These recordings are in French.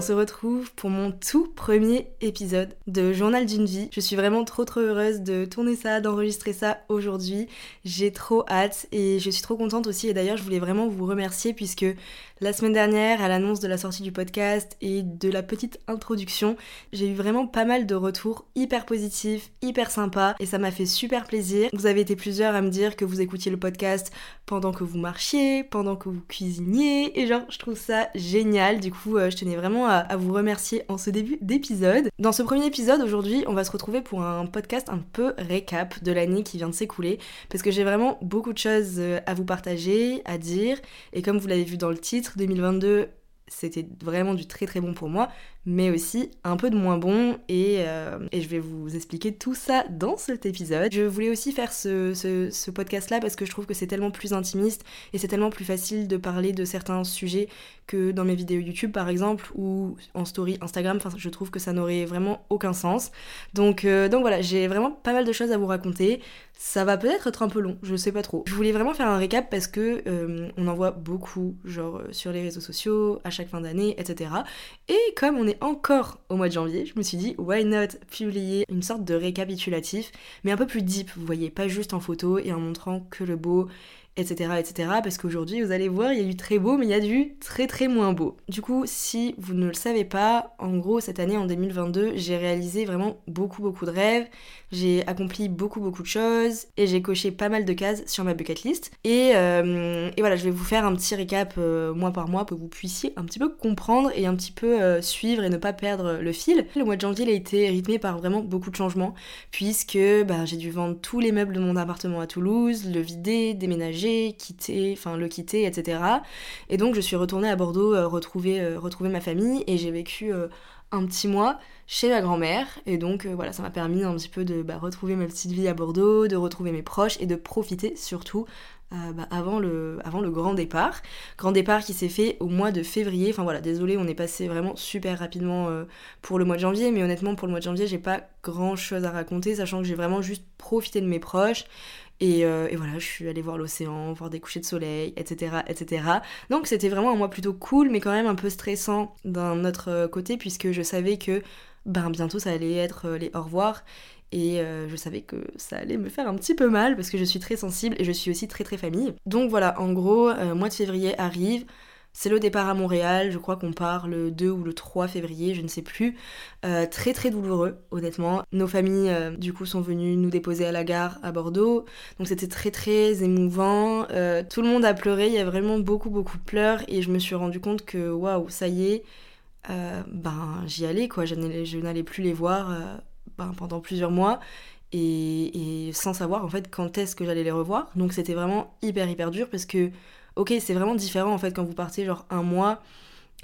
on se retrouve pour mon tout premier épisode de Journal d'une vie. Je suis vraiment trop trop heureuse de tourner ça, d'enregistrer ça aujourd'hui. J'ai trop hâte et je suis trop contente aussi. Et d'ailleurs, je voulais vraiment vous remercier puisque la semaine dernière, à l'annonce de la sortie du podcast et de la petite introduction, j'ai eu vraiment pas mal de retours hyper positifs, hyper sympas et ça m'a fait super plaisir. Vous avez été plusieurs à me dire que vous écoutiez le podcast pendant que vous marchiez, pendant que vous cuisiniez et genre je trouve ça génial. Du coup, euh, je tenais vraiment à, vous remercier en ce début d'épisode. Dans ce premier épisode, aujourd'hui, on va se retrouver pour un podcast un peu récap de l'année qui vient de s'écouler parce que j'ai vraiment beaucoup de choses euh, à vous partager, à dire et comme vous l'avez vu dans le titre, 2022, c'était vraiment du très très bon pour moi, mais aussi un peu de moins bon euh, et, je vais vous expliquer tout ça dans cet épisode. Je voulais aussi faire ce, ce podcast là parce que je trouve que c'est tellement plus intimiste et c'est tellement plus facile de parler de certains sujets que dans mes vidéos YouTube par exemple ou en story Instagram. Enfin, je trouve que ça n'aurait vraiment aucun sens. Donc, euh, donc voilà, j'ai vraiment pas mal de choses à vous raconter. Ça va peut-être être un peu long, je sais pas trop. Je voulais vraiment faire un récap parce que euh, on en voit beaucoup, genre sur les réseaux sociaux, à chaque fin d'année, etc. Et comme on est encore au mois de janvier, je me suis dit, why not publier une sorte de récapitulatif, mais un peu plus deep, vous voyez, pas juste en photo et en montrant que le beau etc. etc. Parce qu'aujourd'hui, vous allez voir, il y a du très beau, mais il y a du très très moins beau. Du coup, si vous ne le savez pas, en gros, cette année, en 2022, j'ai réalisé vraiment beaucoup beaucoup de rêves, j'ai accompli beaucoup beaucoup de choses, et j'ai coché pas mal de cases sur ma bucket list. Et, euh, voilà, je vais vous faire un petit récap euh, mois par mois pour que vous puissiez un petit peu comprendre et un petit peu euh, suivre et ne pas perdre le fil. Le mois de janvier il a été rythmé par vraiment beaucoup de changements, puisque bah, j'ai dû vendre tous les meubles de mon appartement à Toulouse, le vider, déménager quitter, enfin le quitter, etc. Et donc je suis retournée à Bordeaux euh, retrouver, euh, retrouver ma famille et j'ai vécu euh, un petit mois chez ma grand-mère et donc voilà ça m'a permis un petit peu de bah, retrouver ma petite vie à Bordeaux, de retrouver mes proches et de profiter surtout bah, avant, le, avant le grand départ. Grand départ qui s'est fait au mois de février. Enfin voilà, désolé, on est passé vraiment super rapidement pour le mois de janvier, mais honnêtement pour le mois de janvier, j'ai pas grand chose à raconter, sachant que j'ai vraiment juste profité de mes proches. Euh, et, voilà, je suis allée voir l'océan, voir des couchers de soleil, etc. etc. Donc c'était vraiment un mois plutôt cool, mais quand même un peu stressant d'un autre euh, côté, puisque je savais que ben, bientôt ça allait être euh, les au revoir. Et je savais que ça allait me faire un petit peu mal parce que je suis très sensible et je suis aussi très très famille. Donc voilà, en gros, mois de février arrive. C'est le départ à Montréal, je crois qu'on part le 2 ou le 3 février, je ne sais plus. Euh, très très douloureux, honnêtement. Nos familles, euh, du coup, sont venues nous déposer à la gare à Bordeaux. Donc c'était très très émouvant. Euh, tout le monde a pleuré, il y a vraiment beaucoup beaucoup de pleurs. Et je me suis rendu compte que, waouh, ça y est, ben j'y allais quoi. Je n'allais plus les voir ben, pendant plusieurs mois. Et, et sans savoir en fait quand est-ce que j'allais les revoir. Donc c'était vraiment hyper hyper dur parce que ok, c'est vraiment différent en fait quand vous partez genre un mois.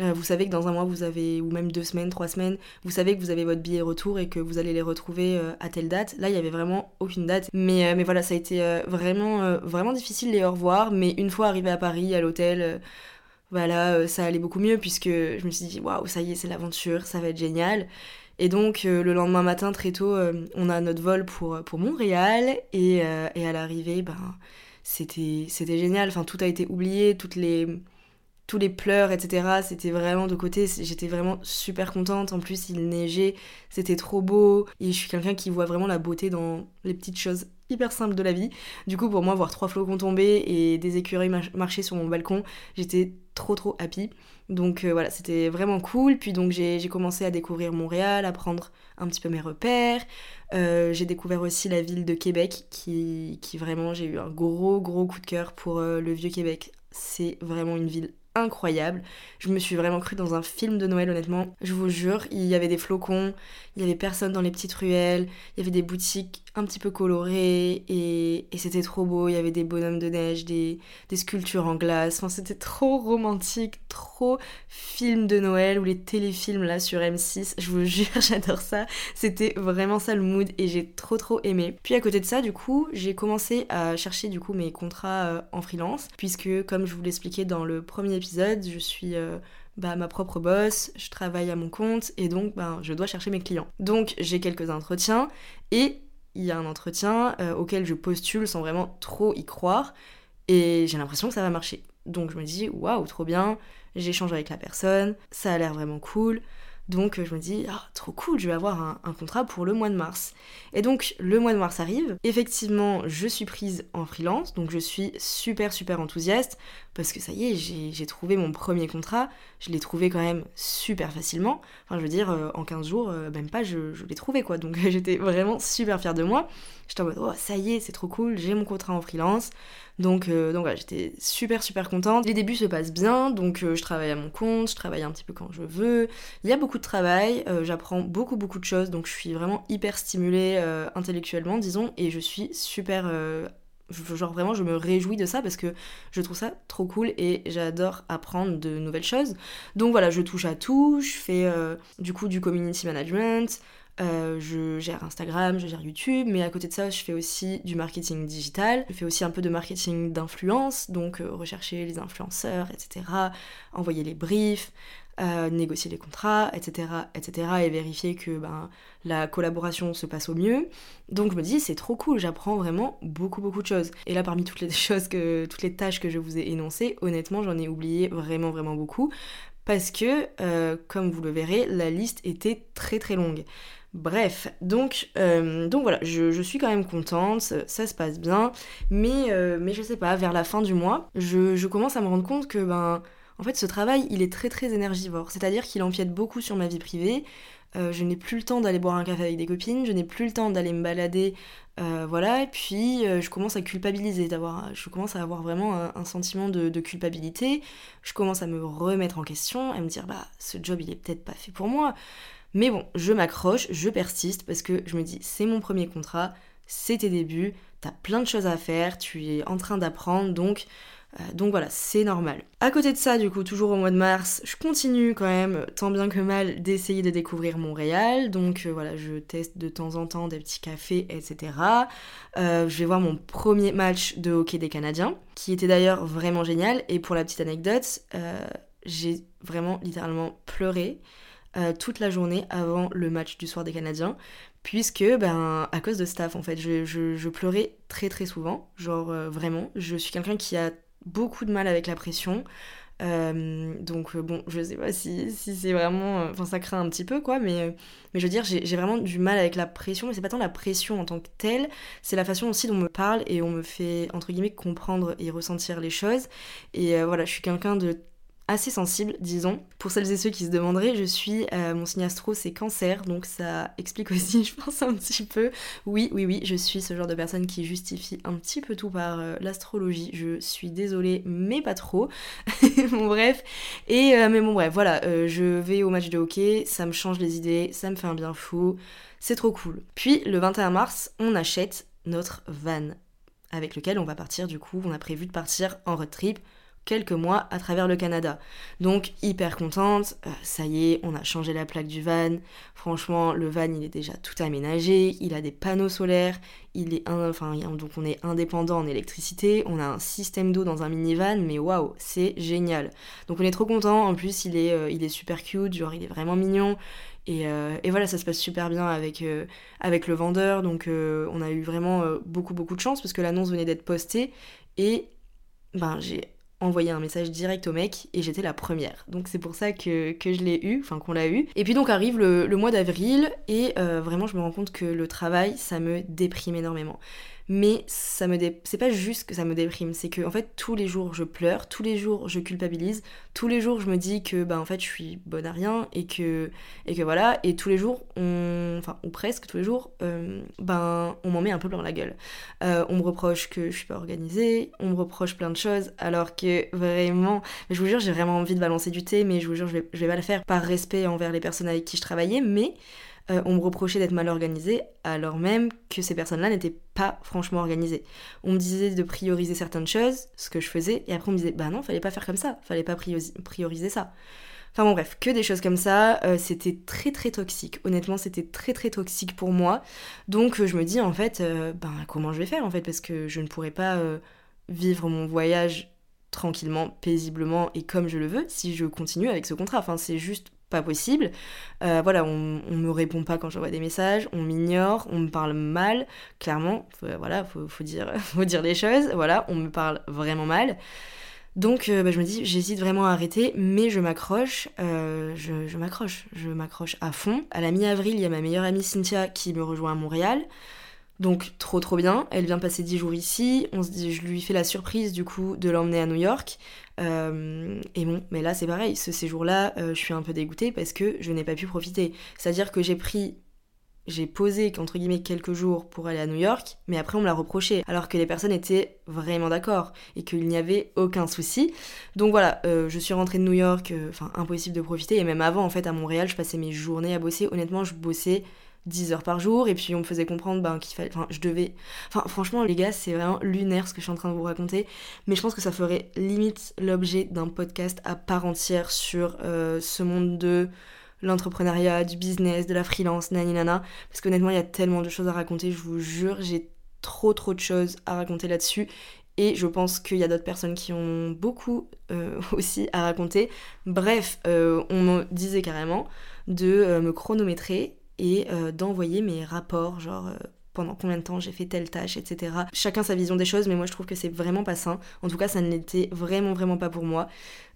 Euh, vous savez que dans un mois vous avez, ou même deux semaines, trois semaines, vous savez que vous avez votre billet retour et que vous allez les retrouver euh, à telle date. Là, il y avait vraiment aucune date. Mais, euh, mais voilà, ça a été vraiment, vraiment difficile les au revoir. Mais une fois arrivé à Paris, à l'hôtel, voilà, ça allait beaucoup mieux puisque je me suis dit, waouh, ça y est, c'est l'aventure, ça va être génial. Et donc le lendemain matin, très tôt, on a notre vol pour, pour Montréal et, et à l'arrivée, ben c'était génial. Enfin tout a été oublié toutes les tous les pleurs etc c'était vraiment de côté j'étais vraiment super contente. En plus il neigeait c'était trop beau. Et je suis quelqu'un qui voit vraiment la beauté dans les petites choses hyper simples de la vie. Du coup pour moi voir trois flocons tomber et des écureuils marcher sur mon balcon j'étais trop trop happy. Donc euh, voilà c'était vraiment cool. Puis donc j'ai commencé à découvrir Montréal à prendre un petit peu mes repères. Euh, j'ai découvert aussi la ville de Québec qui, vraiment, j'ai eu un gros gros coup de cœur pour euh, le vieux Québec. C'est vraiment une ville incroyable. Je me suis vraiment cru dans un film de Noël, honnêtement. Je vous jure, il y avait des flocons, il y avait personne dans les petites ruelles, il y avait des boutiques un petit peu colorées et, c'était trop beau. Il y avait des bonhommes de neige, des, sculptures en glace. Enfin, c'était trop romantique, trop film de Noël ou les téléfilms là sur M6. Je vous jure, j'adore ça. C'était vraiment ça le mood et j'ai trop trop aimé. Puis à côté de ça, du coup, j'ai commencé à chercher du coup mes contrats euh, en freelance puisque comme je vous l'expliquais dans le premier épisode, je suis euh, bah, ma propre boss, je travaille à mon compte et donc bah, je dois chercher mes clients. Donc j'ai quelques entretiens et il y a un entretien euh, auquel je postule sans vraiment trop y croire. et j'ai l'impression que ça va marcher. Donc je me dis, waouh, trop bien, j'échange avec la personne, ça a l'air vraiment cool. Donc je me dis, ah, trop cool, je vais avoir un, contrat pour le mois de mars. Et donc le mois de mars arrive, effectivement je suis prise en freelance, donc je suis super super enthousiaste, parce que ça y est, j'ai trouvé mon premier contrat, je l'ai trouvé quand même super facilement, enfin je veux dire, euh, en 15 jours, euh, même pas, je, je l'ai trouvé quoi, donc j'étais vraiment super fière de moi. J'étais en mode, oh ça y est, c'est trop cool, j'ai mon contrat en freelance, donc, euh, donc voilà, j'étais super super contente. Les débuts se passent bien, donc euh, je travaille à mon compte, je travaille un petit peu quand je veux. Il y a beaucoup de travail, euh, j'apprends beaucoup beaucoup de choses, donc je suis vraiment hyper stimulée intellectuellement, disons, et je suis super genre vraiment je me réjouis de ça parce que je trouve ça trop cool et j'adore apprendre de nouvelles choses donc voilà je touche à tout je fais du coup du community management euh, je gère Instagram, je gère YouTube, mais à côté de ça, je fais aussi du marketing digital. Je fais aussi un peu de marketing d'influence, donc euh, rechercher les influenceurs, etc., envoyer les briefs, euh, négocier les contrats, etc., etc., et vérifier que ben, la collaboration se passe au mieux. Donc je me dis, c'est trop cool, j'apprends vraiment beaucoup, beaucoup de choses. Et là, parmi toutes les choses que, toutes les tâches que je vous ai énoncées, honnêtement, j'en ai oublié vraiment, vraiment beaucoup. Parce que, comme vous le verrez, la liste était très très longue. Bref, donc, euh, voilà, je, suis quand même contente, ça se passe bien, mais, euh, mais je sais pas, vers la fin du mois, je, commence à me rendre compte que, ben, en fait, ce travail, il est très très énergivore, c'est-à-dire qu'il empiète beaucoup sur ma vie privée, euh, je n'ai plus le temps d'aller boire un café avec des copines, je n'ai plus le temps d'aller me balader, voilà, et puis je commence à culpabiliser, d'avoir, je commence à avoir vraiment un, sentiment de, de, culpabilité, je commence à me remettre en question, à me dire, bah, ce job, il est peut-être pas fait pour moi, mais bon, je m'accroche, je persiste parce que je me dis, c'est mon premier contrat, c'est tes débuts, t'as plein de choses à faire, tu es en train d'apprendre, donc, euh, voilà, c'est normal. À côté de ça, du coup, toujours au mois de mars, je continue quand même, tant bien que mal, d'essayer de découvrir Montréal. Donc euh, voilà, je teste de temps en temps des petits cafés, etc. Euh, je vais voir mon premier match de hockey des Canadiens, qui était d'ailleurs vraiment génial. Et pour la petite anecdote, j'ai vraiment littéralement pleuré. Euh, toute la journée avant le match du soir des Canadiens, puisque, ben, à cause de staff, en fait, je, pleurais très très souvent, genre euh, vraiment. Je suis quelqu'un qui a beaucoup de mal avec la pression. Euh, donc bon, je sais pas si, c'est vraiment... Enfin, ça craint un petit peu, quoi, mais, mais je veux dire, j'ai vraiment du mal avec la pression, mais c'est pas tant la pression en tant que telle, c'est la façon aussi dont on me parle et on me fait, entre guillemets, comprendre et ressentir les choses. Et voilà, je suis quelqu'un de assez sensible, disons. Pour celles et ceux qui se demanderaient, je suis, euh, mon signe astro c'est cancer, donc ça explique aussi, je pense, un petit peu. Oui, oui, oui, je suis ce genre de personne qui justifie un petit peu tout par euh, l'astrologie. Je suis désolée, mais pas trop. bon, bref. Et, euh, mais bon, bref, voilà, je vais au match de hockey, ça me change les idées, ça me fait un bien fou, c'est trop cool. Puis, le 21 mars, on achète notre van avec lequel on va partir, du coup, on a prévu de partir en road trip quelques mois à travers le Canada. Donc hyper contente, euh, ça y est, on a changé la plaque du van. Franchement, le van il est déjà tout aménagé, il a des panneaux solaires, il est donc on est indépendant en électricité, on a un système d'eau dans un minivan, mais waouh, c'est génial. Donc on est trop content. En plus il est euh, il est super cute, genre il est vraiment mignon. Et, euh, voilà, ça se passe super bien avec, avec le vendeur. Donc on a eu vraiment beaucoup beaucoup de chance parce que l'annonce venait d'être postée. Et ben j'ai envoyé un message direct au mec et j'étais la première. Donc c'est pour ça que, je l'ai eu, enfin qu'on l'a eu. Et puis donc arrive le, mois d'avril et euh, vraiment je me rends compte que le travail ça me déprime énormément mais ça me c'est pas juste que ça me déprime, c'est que en fait tous les jours je pleure, tous les jours je culpabilise, tous les jours je me dis que bah en fait je suis bonne à rien et que et que voilà et tous les jours on enfin ou presque tous les jours euh, ben on m'en met un peu plein la gueule. Euh, on me reproche que je suis pas organisée, on me reproche plein de choses alors que vraiment je vous jure j'ai vraiment envie de balancer du thé mais je vous jure je vais, je vais pas le faire par respect envers les personnes avec qui je travaillais mais euh, on me reprochait d'être mal organisée, alors même que ces personnes-là n'étaient pas franchement organisées. On me disait de prioriser certaines choses, ce que je faisais, et après on me disait bah non, fallait pas faire comme ça, fallait pas prioriser ça. Enfin bon bref, que des choses comme ça, euh, c'était très très toxique. Honnêtement, c'était très très toxique pour moi. Donc euh, je me dis en fait, ben comment je vais faire en fait, parce que je ne pourrais pas vivre mon voyage tranquillement, paisiblement et comme je le veux si je continue avec ce contrat. Enfin, c'est juste pas possible. Euh, voilà, on, on me répond pas quand j'envoie des messages, on m'ignore, on me parle mal, clairement, voilà, faut, dire, faut choses, voilà, on me parle vraiment mal. Donc euh, bah, je me dis, j'hésite vraiment à arrêter, mais je m'accroche, euh, je, je m'accroche, je m'accroche à fond. À la mi-avril, il y a ma meilleure amie Cynthia qui me rejoint à Montréal. Donc trop trop bien, elle vient passer 10 jours ici, je lui fais la surprise du coup de l'emmener à New York. Euh, et bon, mais là c'est pareil, ce séjour-là, euh, je suis un peu dégoûtée parce que je n'ai pas pu profiter. C'est-à-dire que j'ai pris, j'ai posé entre guillemets quelques jours pour aller à New York, mais après on me l'a reproché, alors que les personnes étaient vraiment d'accord et qu'il n'y avait aucun souci. Donc voilà, euh, je suis rentrée de New York, enfin impossible de profiter, et même avant en fait à Montréal, je passais mes journées à bosser. Honnêtement, je bossais 10 heures par jour et puis on me faisait comprendre ben, qu'il fallait enfin je devais enfin franchement les gars c'est vraiment lunaire ce que je suis en train de vous raconter mais je pense que ça ferait limite l'objet d'un podcast à part entière sur euh, ce monde de l'entrepreneuriat du business de la freelance nani nana parce qu'honnêtement il y a tellement de choses à raconter je vous jure j'ai trop trop de choses à raconter là-dessus et je pense qu'il y a d'autres personnes qui ont beaucoup euh, aussi à raconter. Bref, euh, on me disait carrément de me chronométrer et euh, d'envoyer mes rapports, genre euh, pendant combien de temps j'ai fait telle tâche, etc. Chacun sa vision des choses, mais moi je trouve que c'est vraiment pas sain. En tout cas, ça ne l'était vraiment, vraiment pas pour moi.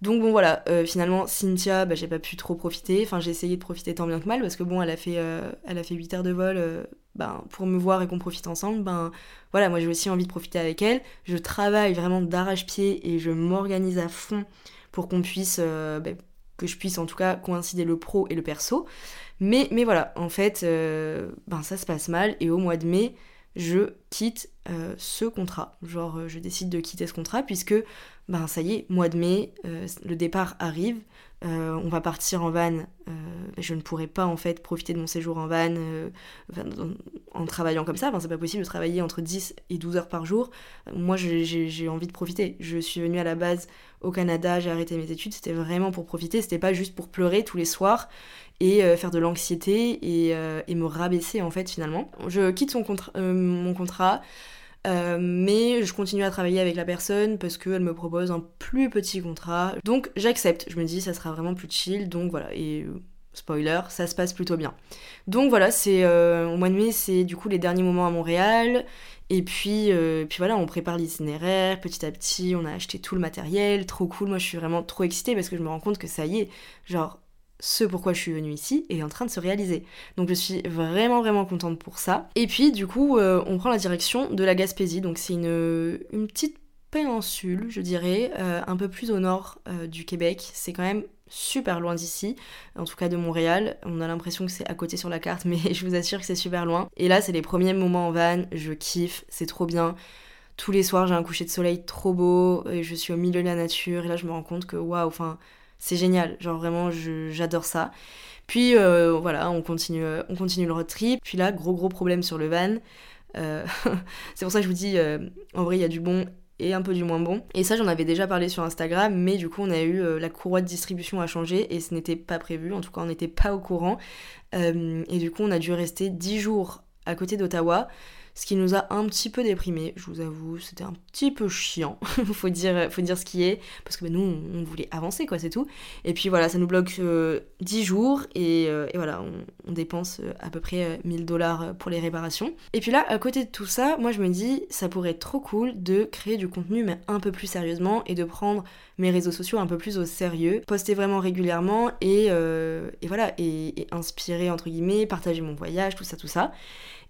Donc bon voilà, euh, finalement, Cynthia, bah, j'ai pas pu trop profiter. Enfin, j'ai essayé de profiter tant bien que mal, parce que bon, elle a fait, elle a fait 8 heures de vol ben, pour me voir et qu'on profite ensemble. Ben voilà, moi j'ai aussi envie de profiter avec elle. Je travaille vraiment d'arrache-pied et je m'organise à fond pour qu'on puisse, ben, que je puisse en tout cas coïncider le pro et le perso. Mais, voilà, en fait, euh, ben ça se passe mal et au mois de mai, je quitte euh, ce contrat. Genre, euh, je décide de quitter ce contrat puisque, ben ça y est, mois de mai, le départ arrive. On va partir en van. je ne pourrai pas en fait profiter de mon séjour en van en, travaillant comme ça. C'est pas possible de travailler entre 10 et 12 heures par jour. Moi, j'ai envie de profiter. Je suis venue à la base au Canada, j'ai arrêté mes études. C'était vraiment pour profiter. C'était pas juste pour pleurer tous les soirs et euh, faire de l'anxiété euh, et, me rabaisser en fait finalement. Je quitte euh, mon contrat. Mais je continue à travailler avec la personne parce qu'elle me propose un plus petit contrat. Donc j'accepte. Je me dis ça sera vraiment plus chill. Donc voilà. Et spoiler, ça se passe plutôt bien. Donc voilà, c'est au mois de mai, c'est du coup les derniers moments à Montréal. Et puis, puis voilà, on prépare l'itinéraire petit à petit. On a acheté tout le matériel, trop cool. Moi, je suis vraiment trop excitée parce que je me rends compte que ça y est, genre ce pourquoi je suis venue ici est en train de se réaliser. Donc je suis vraiment vraiment contente pour ça. Et puis du coup euh, on prend la direction de la Gaspésie, donc c'est une, une, petite péninsule je dirais, euh, un peu plus au nord euh, du Québec. C'est quand même super loin d'ici, en tout cas de Montréal. On a l'impression que c'est à côté sur la carte, mais je vous assure que c'est super loin. Et là c'est les premiers moments en van, je kiffe, c'est trop bien. Tous les soirs j'ai un coucher de soleil trop beau, et je suis au milieu de la nature, et là je me rends compte que waouh, enfin c'est génial, genre vraiment j'adore ça. Puis euh, voilà, on continue, on continue le road trip. Puis là, gros gros problème sur le van. Euh, c'est pour ça que je vous dis, euh, en vrai, il y a du bon et un peu du moins bon. Et ça, j'en avais déjà parlé sur Instagram, mais du coup, on a eu la courroie de distribution à changer et ce n'était pas prévu. En tout cas, on n'était pas au courant. et du coup, on a dû rester 10 jours à côté d'Ottawa ce qui nous a un petit peu déprimé, je vous avoue, c'était un petit peu chiant, faut, dire, faut dire ce qui est, parce que nous, on, voulait avancer, quoi, c'est tout. Et puis voilà, ça nous bloque 10 euh, jours, euh, et, voilà, on, dépense euh, à peu près 1000 dollars pour les réparations. Et puis là, à côté de tout ça, moi je me dis, ça pourrait être trop cool de créer du contenu, mais un peu plus sérieusement, et de prendre mes réseaux sociaux un peu plus au sérieux, poster vraiment régulièrement, et, voilà, et inspirer, entre guillemets, partager mon voyage, tout ça, tout ça.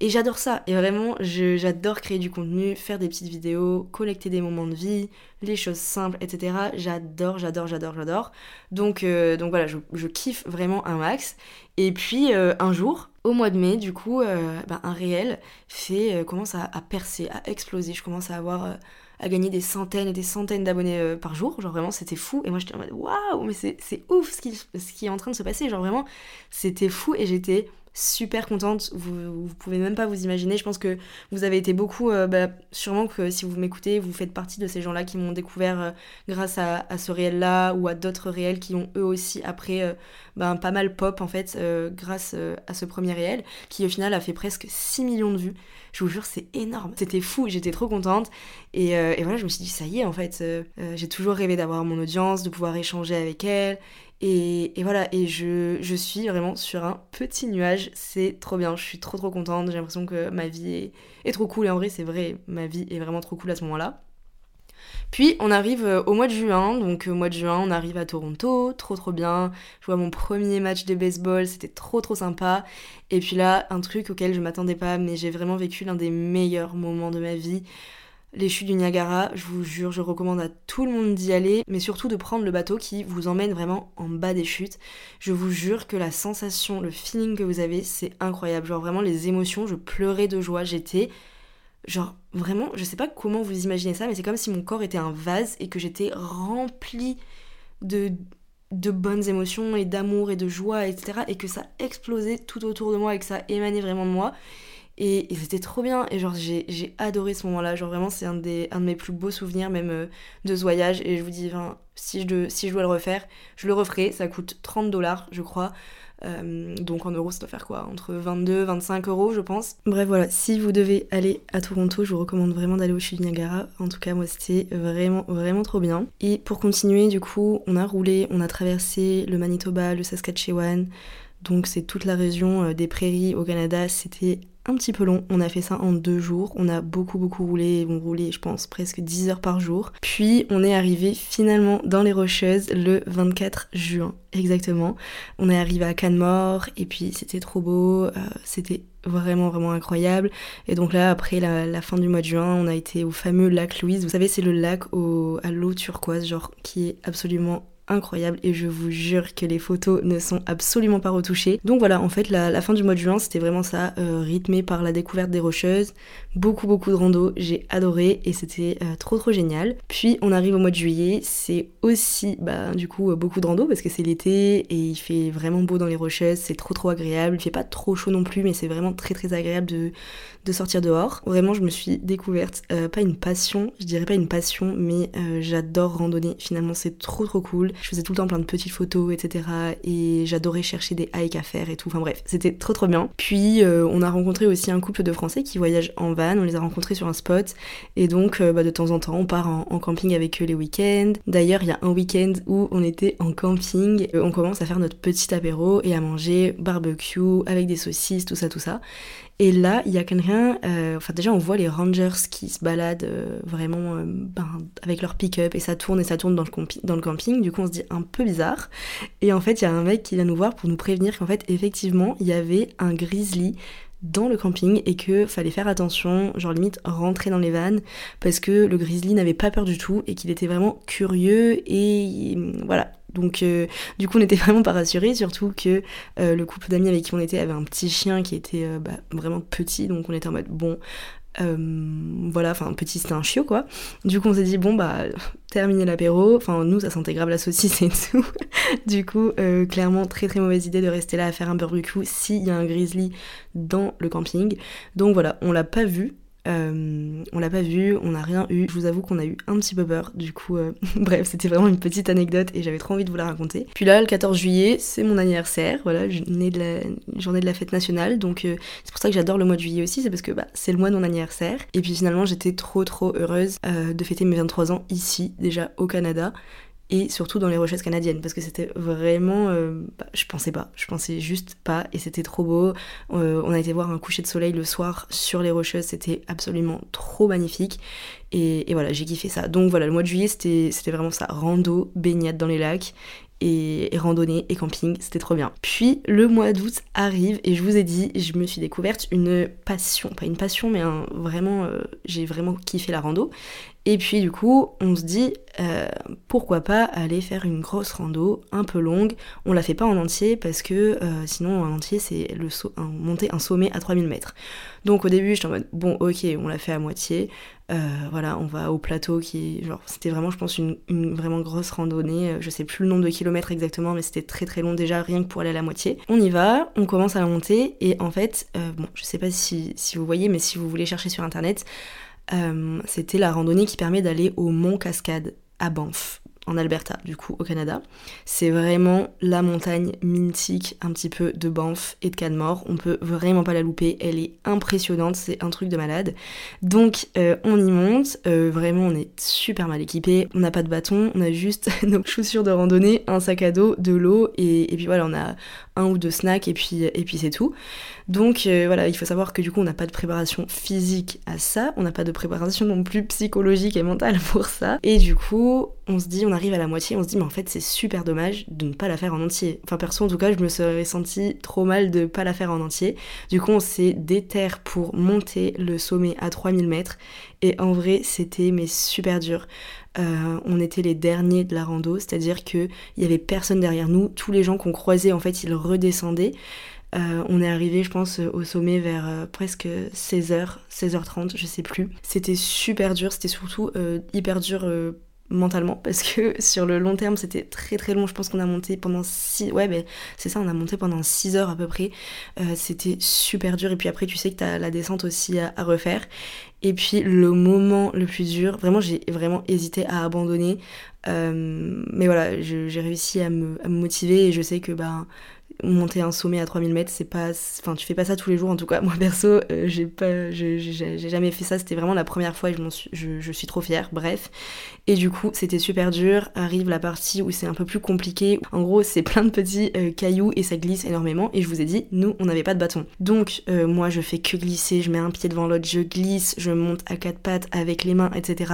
Et j'adore ça. Et vraiment, j'adore créer du contenu, faire des petites vidéos, collecter des moments de vie, les choses simples, etc. J'adore, j'adore, j'adore, j'adore. Donc, euh, donc voilà, je, kiffe vraiment un max. Et puis euh, un jour, au mois de mai, du coup, euh, bah, un réel fait, commence à, percer, à exploser. Je commence à avoir à gagner des centaines et des centaines d'abonnés par jour. Genre vraiment, c'était fou. Et moi, j'étais en mode waouh, mais c'est ouf ce qui, ce qui est en train de se passer. Genre vraiment, c'était fou et j'étais super contente. Vous, vous pouvez même pas vous imaginer. Je pense que vous avez été beaucoup, euh, bah, sûrement que si vous m'écoutez, vous faites partie de ces gens-là qui m'ont découvert euh, grâce à, ce réel-là ou à d'autres réels qui ont eux aussi après euh, bah, pas mal pop en fait grâce à ce premier réel qui au final a fait presque 6 millions de vues. Je vous jure, c'est énorme. C'était fou, j'étais trop contente. Et, et, voilà, je me suis dit, ça y est, en fait, j'ai toujours rêvé d'avoir mon audience, de pouvoir échanger avec elle Et, voilà, et je, je, suis vraiment sur un petit nuage, c'est trop bien, je suis trop trop contente, j'ai l'impression que ma vie est, est trop cool, et en vrai c'est vrai, ma vie est vraiment trop cool à ce moment-là. Puis on arrive euh, au mois de juin, donc au mois de juin on arrive à Toronto, trop trop bien. Je vois mon premier match de baseball, c'était trop trop sympa. Et puis là, un truc auquel je m'attendais pas, mais j'ai vraiment vécu l'un des meilleurs moments de ma vie. Les chutes du Niagara, je vous jure, je recommande à tout le monde d'y aller, mais surtout de prendre le bateau qui vous emmène vraiment en bas des chutes. Je vous jure que la sensation, le feeling que vous avez, c'est incroyable. Genre vraiment les émotions, je pleurais de joie, j'étais Genre, vraiment, je sais pas comment vous imaginez ça, mais c'est comme si mon corps était un vase et que j'étais remplie de, de bonnes émotions et d'amour et de joie, etc. Et que ça explosait tout autour de moi et que ça émanait vraiment de moi. Et, c'était trop bien. Et genre, j'ai adoré ce moment-là. Genre, vraiment, c'est un, des, un de mes plus beaux souvenirs, même euh, de ce voyage. Et je vous dis, si, je, si je dois le refaire, je le referai. Ça coûte 30 dollars, je crois. Euh, donc en euros, ça doit faire quoi? Entre 22 25 euros, je pense. Bref, voilà, si vous devez aller à Toronto, je vous recommande vraiment d'aller au Chute Niagara. En tout cas, moi, c'était vraiment, vraiment trop bien. Et pour continuer, du coup, on a roulé, on a traversé le Manitoba, le Saskatchewan. Donc c'est toute la région euh, des prairies au Canada. C'était petit peu long. On a fait ça en deux jours. On a beaucoup beaucoup roulé. On roulait, je pense, presque 10 heures par jour. Puis on est arrivé finalement dans les Rocheuses le 24 juin, exactement. On est arrivé à Canmore et puis c'était trop beau. Euh, c'était vraiment vraiment incroyable. Et donc là, après la, fin du mois de juin, on a été au fameux lac Louise. Vous savez, c'est le lac à l'eau turquoise, genre qui est absolument incroyable et je vous jure que les photos ne sont absolument pas retouchées. Donc voilà, en fait, la, fin du mois de juin, c'était vraiment ça, euh, rythmé par la découverte des rocheuses, beaucoup beaucoup de rando, j'ai adoré et c'était euh, trop trop génial. Puis on arrive au mois de juillet, c'est aussi bah du coup euh, beaucoup de rando parce que c'est l'été et il fait vraiment beau dans les rocheuses, c'est trop trop agréable, il fait pas trop chaud non plus mais c'est vraiment très très agréable de, de sortir dehors. Vraiment, je me suis découverte pas une passion, je dirais pas une passion, mais j'adore randonner. Finalement, c'est trop trop cool. Je faisais tout le temps plein de petites photos, etc. Et j'adorais chercher des hikes à faire et tout. Enfin bref, c'était trop trop bien. Puis euh, on a rencontré aussi un couple de Français qui voyagent en van. On les a rencontrés sur un spot. Et donc euh, bah, de temps en temps, on part en, camping avec eux les week-ends. D'ailleurs, il y a un week-end où on était en camping. Euh, on commence à faire notre petit apéro et à manger barbecue avec des saucisses, tout ça, tout ça. Et là, il y a quelqu'un, euh, enfin déjà on voit les rangers qui se baladent euh, vraiment euh, ben, avec leur pick-up et ça tourne et ça tourne dans le, camping, du coup on se dit un peu bizarre. Et en fait il y a un mec qui vient nous voir pour nous prévenir qu'en fait effectivement il y avait un grizzly dans le camping et que fallait faire attention, genre limite rentrer dans les vannes parce que le grizzly n'avait pas peur du tout et qu'il était vraiment curieux et voilà, donc euh, du coup on n'était vraiment pas rassurés, surtout que euh, le couple d'amis avec qui on était avait un petit chien qui était euh, bah, vraiment petit, donc on était en mode bon, voilà, enfin petit c'était un chiot quoi. Du coup on s'est dit bon bah terminer l'apéro, enfin nous ça sentait grave la saucisse et tout. du coup clairement très très mauvaise idée de rester là à faire un barbecue s'il y a un grizzly dans le camping. Donc voilà, on l'a pas vu, euh, on l'a pas vu, on n'a rien eu. Je vous avoue qu'on a eu un petit peu peur. Du coup, euh, bref, c'était vraiment une petite anecdote et j'avais trop envie de vous la raconter. Puis là, le 14 juillet, c'est mon anniversaire. Voilà, journée de de la fête nationale. Donc euh, c'est pour ça que j'adore le mois de juillet aussi. C'est parce que bah, c'est le mois de mon anniversaire. Et puis finalement, j'étais trop trop heureuse de fêter mes 23 ans ici, déjà au Canada et surtout dans les rocheuses canadiennes parce que c'était vraiment euh, bah, je pensais pas. Je pensais juste pas et c'était trop beau. Euh, on a été voir un coucher de soleil le soir sur les rocheuses c'était absolument trop magnifique. Et, voilà j'ai kiffé ça. Donc voilà le mois de juillet c'était vraiment ça. Rando baignade dans les lacs et, randonnée et camping, c'était trop bien. Puis le mois d'août arrive et je vous ai dit, je me suis découverte une passion, pas une passion mais un, vraiment, euh, j'ai vraiment kiffé la rando. Et puis du coup, on se dit euh, pourquoi pas aller faire une grosse rando un peu longue. On la fait pas en entier parce que euh, sinon en entier c'est le monter un sommet à 3000 mètres. Donc au début j'étais en mode bon ok on l'a fait à moitié. Euh, voilà on va au plateau qui genre c'était vraiment je pense une, vraiment grosse randonnée. Je sais plus le nombre de kilomètres exactement mais c'était très très long déjà rien que pour aller à la moitié. On y va, on commence à la monter et en fait bon je sais pas si, si vous voyez mais si vous voulez chercher sur internet c'était la randonnée qui permet d'aller au Mont Cascade à Banff en Alberta, du coup, au Canada. C'est vraiment la montagne mythique un petit peu de Banff et de Canmore. On peut vraiment pas la louper. Elle est impressionnante. C'est un truc de malade. Donc, euh, on y monte. Euh, vraiment, on est super mal équipé. On n'a pas de bâton. On a juste nos chaussures de randonnée, un sac à dos, de l'eau. Et, puis voilà, on a un ou deux snacks et puis, et puis c'est tout. Donc euh, voilà, il faut savoir que du coup on n'a pas de préparation physique à ça, on n'a pas de préparation non plus psychologique et mentale pour ça. Et du coup, on se dit, on arrive à la moitié, on se dit mais en fait c'est super dommage de ne pas la faire en entier. Enfin perso en tout cas, je me serais senti trop mal de ne pas la faire en entier. Du coup, on s'est déterre pour monter le sommet à 3000 mètres et en vrai, c'était mais super dur. Euh, on était les derniers de la rando, c'est-à-dire qu'il y avait personne derrière nous. Tous les gens qu'on croisait, en fait, ils redescendaient. Euh, on est arrivé, je pense, au sommet vers euh, presque 16h, 16h30, je sais plus. C'était super dur, c'était surtout hyper dur mentalement parce que sur le long terme c'était très très long. Je pense qu'on a monté pendant 6 ouais ben c'est ça on a monté pendant 6 heures à peu près. C'était super dur. Et puis après tu sais que t'as la descente aussi à, refaire. Et puis le moment le plus dur, vraiment j'ai vraiment hésité à abandonner. Euh, mais voilà, j'ai réussi à me, motiver et je sais que bah, monter un sommet à 3000 mètres, c'est pas. Enfin, tu fais pas ça tous les jours en tout cas. Moi perso, euh, j'ai pas, j'ai jamais fait ça. C'était vraiment la première fois et je, suis, je, suis trop fière. Bref. Et du coup, c'était super dur. Arrive la partie où c'est un peu plus compliqué. En gros, c'est plein de petits euh, cailloux et ça glisse énormément. Et je vous ai dit, nous, on n'avait pas de bâton. Donc, moi, je fais que glisser. Je mets un pied devant l'autre, je glisse, je monte à quatre pattes avec les mains, etc.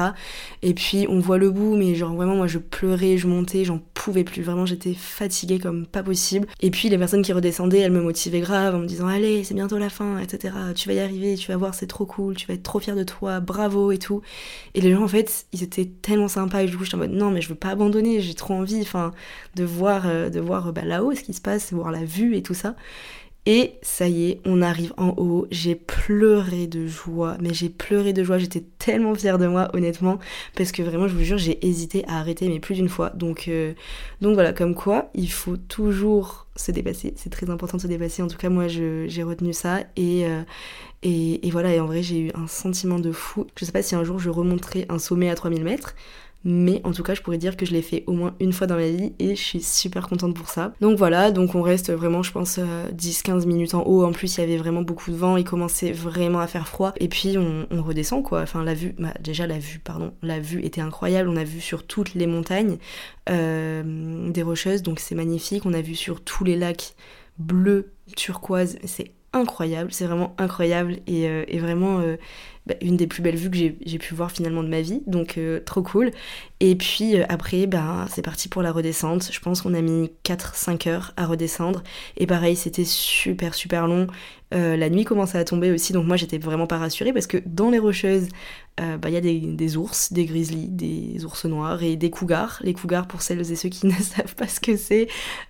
Et puis on voit le bout, mais genre vraiment moi je pleurais, je montais, j'en pouvais plus. Vraiment j'étais fatiguée comme pas possible. Et puis les personnes qui redescendaient, elles me motivaient grave en me disant allez c'est bientôt la fin, etc. Tu vas y arriver, tu vas voir c'est trop cool, tu vas être trop fier de toi, bravo et tout. Et les gens en fait ils étaient tellement sympas et du coup j'étais en mode non mais je veux pas abandonner, j'ai trop envie, de voir euh, de voir bah, là-haut ce qui se passe, voir la vue et tout ça. Et ça y est, on arrive en haut. J'ai pleuré de joie, mais j'ai pleuré de joie. J'étais tellement fière de moi, honnêtement, parce que vraiment, je vous jure, j'ai hésité à arrêter, mais plus d'une fois. Donc, euh, donc voilà, comme quoi, il faut toujours se dépasser. C'est très important de se dépasser. En tout cas, moi, j'ai retenu ça. Et, euh, et, et, voilà, et en vrai, j'ai eu un sentiment de fou. Je sais pas si un jour je remonterai un sommet à 3000 mètres mais en tout cas je pourrais dire que je l'ai fait au moins une fois dans ma vie et je suis super contente pour ça. Donc voilà, donc on reste vraiment je pense 10-15 euh, minutes en haut, en plus il y avait vraiment beaucoup de vent, il commençait vraiment à faire froid. Et puis on, redescend quoi, enfin la vue, bah, déjà la vue pardon, la vue était incroyable, on a vu sur toutes les montagnes euh, des rocheuses. Donc c'est magnifique, on a vu sur tous les lacs bleus, turquoise, c'est incroyable, c'est vraiment incroyable. Et, euh, vraiment bah, une des plus belles vues que j'ai pu voir finalement de ma vie, donc euh, trop cool. Et puis euh, après, bah, c'est parti pour la redescente. Je pense qu'on a mis 4-5 heures à redescendre. Et pareil, c'était super super long. Euh, la nuit commençait à tomber aussi, donc moi j'étais vraiment pas rassurée parce que dans les rocheuses, bah, il y a des, ours, des grizzlies, des ours noirs et des cougars. Les cougars, pour celles et ceux qui ne savent pas ce que c'est,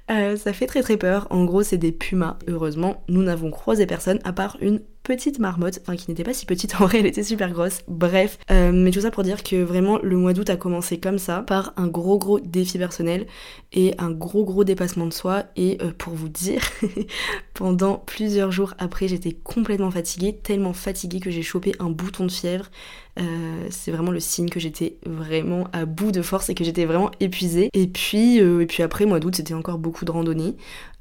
ça fait très très peur. En gros, c'est des pumas. Heureusement, nous n'avons croisé personne à part une petite marmotte, enfin qui n'était pas si petite en vrai, elle était super grosse. Bref, euh, mais tout ça pour dire que vraiment le mois d'août a commencé comme ça, par un gros gros défi personnel et un gros gros dépassement de soi. Et euh, pour vous dire, pendant plusieurs jours après, j'étais complètement fatiguée, tellement fatiguée que j'ai chopé un bouton de fièvre. Euh, c'est vraiment le signe que j'étais vraiment à bout de force et que j'étais vraiment épuisée. Et puis, puis après, mois d'août, c'était encore beaucoup de randonnées.